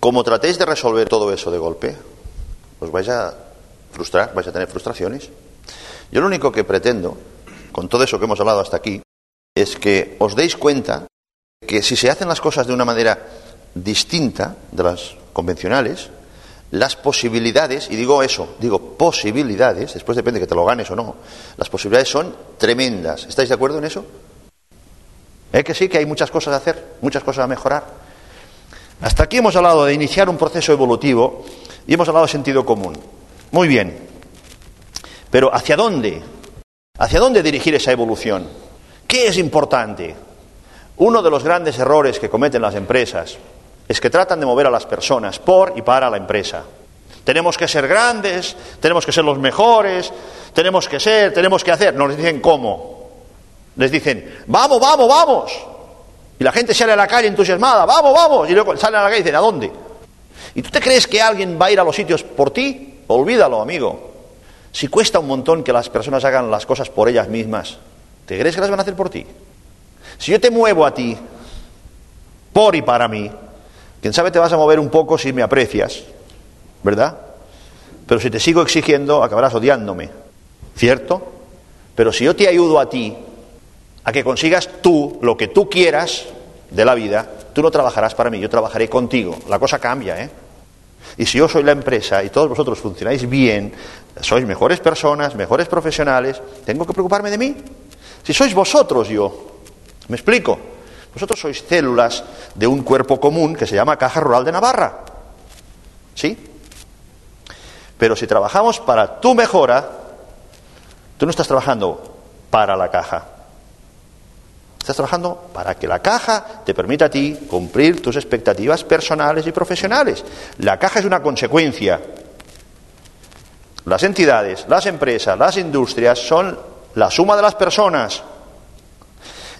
Como tratéis de resolver todo eso de golpe, os vais a frustrar, vais a tener frustraciones. Yo lo único que pretendo, con todo eso que hemos hablado hasta aquí, es que os deis cuenta que si se hacen las cosas de una manera distinta de las convencionales, las posibilidades, y digo eso, digo posibilidades, después depende que te lo ganes o no, las posibilidades son tremendas. ¿Estáis de acuerdo en eso? ¿Eh que sí, que hay muchas cosas a hacer, muchas cosas a mejorar? Hasta aquí hemos hablado de iniciar un proceso evolutivo y hemos hablado de sentido común. Muy bien. Pero ¿hacia dónde? ¿Hacia dónde dirigir esa evolución? ¿Qué es importante? Uno de los grandes errores que cometen las empresas es que tratan de mover a las personas por y para la empresa. Tenemos que ser grandes, tenemos que ser los mejores, tenemos que ser, tenemos que hacer. No les dicen cómo. Les dicen, vamos, vamos, vamos. Y la gente sale a la calle entusiasmada, vamos, vamos, y luego sale a la calle y dicen, ¿a dónde? ¿Y tú te crees que alguien va a ir a los sitios por ti? Olvídalo, amigo. Si cuesta un montón que las personas hagan las cosas por ellas mismas, ¿te crees que las van a hacer por ti? Si yo te muevo a ti, por y para mí, quién sabe te vas a mover un poco si me aprecias, ¿verdad? Pero si te sigo exigiendo, acabarás odiándome, ¿cierto? Pero si yo te ayudo a ti, a que consigas tú lo que tú quieras de la vida, tú no trabajarás para mí, yo trabajaré contigo. La cosa cambia, ¿eh? Y si yo soy la empresa y todos vosotros funcionáis bien, sois mejores personas, mejores profesionales, ¿tengo que preocuparme de mí? Si sois vosotros yo, ¿me explico? Vosotros sois células de un cuerpo común que se llama Caja Rural de Navarra. ¿Sí? Pero si trabajamos para tu mejora, tú no estás trabajando para la caja, Estás trabajando para que la caja te permita a ti cumplir tus expectativas personales y profesionales. La caja es una consecuencia. Las entidades, las empresas, las industrias son la suma de las personas.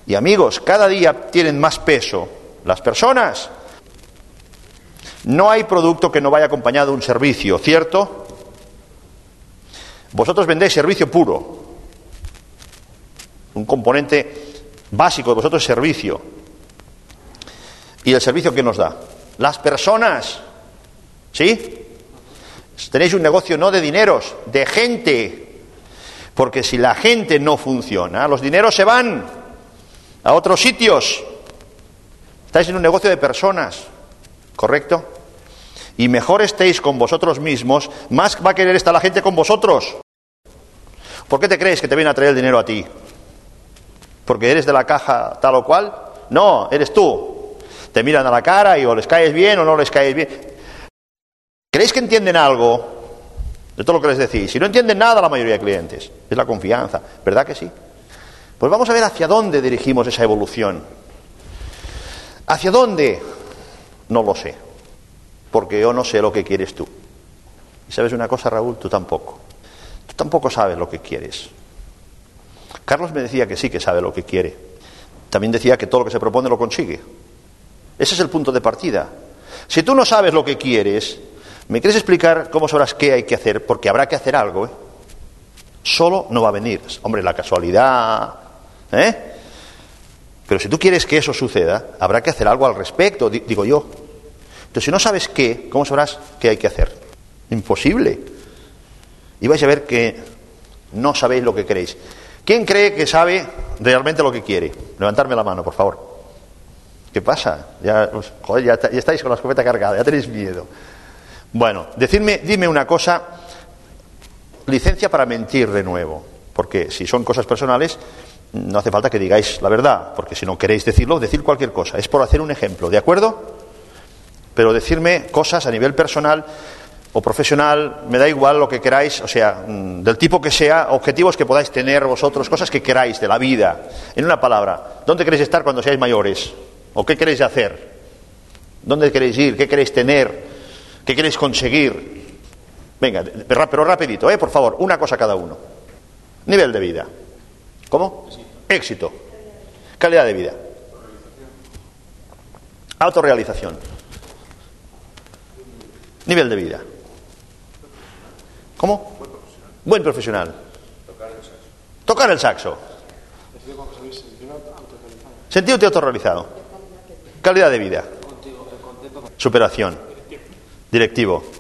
Y amigos, cada día tienen más peso las personas. No hay producto que no vaya acompañado de un servicio, ¿cierto? Vosotros vendéis servicio puro, un componente básico de vosotros es servicio. ¿Y el servicio que nos da? Las personas. ¿Sí? Tenéis un negocio no de dineros, de gente. Porque si la gente no funciona, los dineros se van a otros sitios. Estáis en un negocio de personas, ¿correcto? Y mejor estéis con vosotros mismos, más va a querer estar la gente con vosotros. ¿Por qué te crees que te viene a traer el dinero a ti? Porque eres de la caja tal o cual. No, eres tú. Te miran a la cara y o les caes bien o no les caes bien. ¿Creéis que entienden algo de todo lo que les decís? Si no entienden nada la mayoría de clientes, es la confianza, ¿verdad que sí? Pues vamos a ver hacia dónde dirigimos esa evolución. ¿Hacia dónde? No lo sé, porque yo no sé lo que quieres tú. Y sabes una cosa, Raúl, tú tampoco. Tú tampoco sabes lo que quieres. Carlos me decía que sí, que sabe lo que quiere. También decía que todo lo que se propone lo consigue. Ese es el punto de partida. Si tú no sabes lo que quieres, ¿me quieres explicar cómo sabrás qué hay que hacer? Porque habrá que hacer algo. ¿eh? Solo no va a venir. Hombre, la casualidad. ¿eh? Pero si tú quieres que eso suceda, habrá que hacer algo al respecto, digo yo. Entonces, si no sabes qué, ¿cómo sabrás qué hay que hacer? Imposible. Y vais a ver que no sabéis lo que queréis. ¿Quién cree que sabe realmente lo que quiere? Levantarme la mano, por favor. ¿Qué pasa? Ya, pues, joder, ya, estáis con la escopeta cargada, ya tenéis miedo. Bueno, decidme, dime una cosa, licencia para mentir de nuevo, porque si son cosas personales, no hace falta que digáis la verdad, porque si no queréis decirlo, decir cualquier cosa. Es por hacer un ejemplo, ¿de acuerdo? Pero decirme cosas a nivel personal o profesional, me da igual lo que queráis, o sea, mm, del tipo que sea, objetivos que podáis tener vosotros, cosas que queráis de la vida. En una palabra, ¿dónde queréis estar cuando seáis mayores? ¿O qué queréis hacer? ¿Dónde queréis ir? ¿Qué queréis tener? ¿Qué queréis conseguir? Venga, pero rapidito, ¿eh? Por favor, una cosa cada uno. Nivel de vida. ¿Cómo? Éxito. Calidad de vida. Autorrealización. Nivel de vida. ¿Cómo? Buen profesional. Tocar el saxo. Sentirte autorrealizado. Calidad de vida. Superación. Directivo.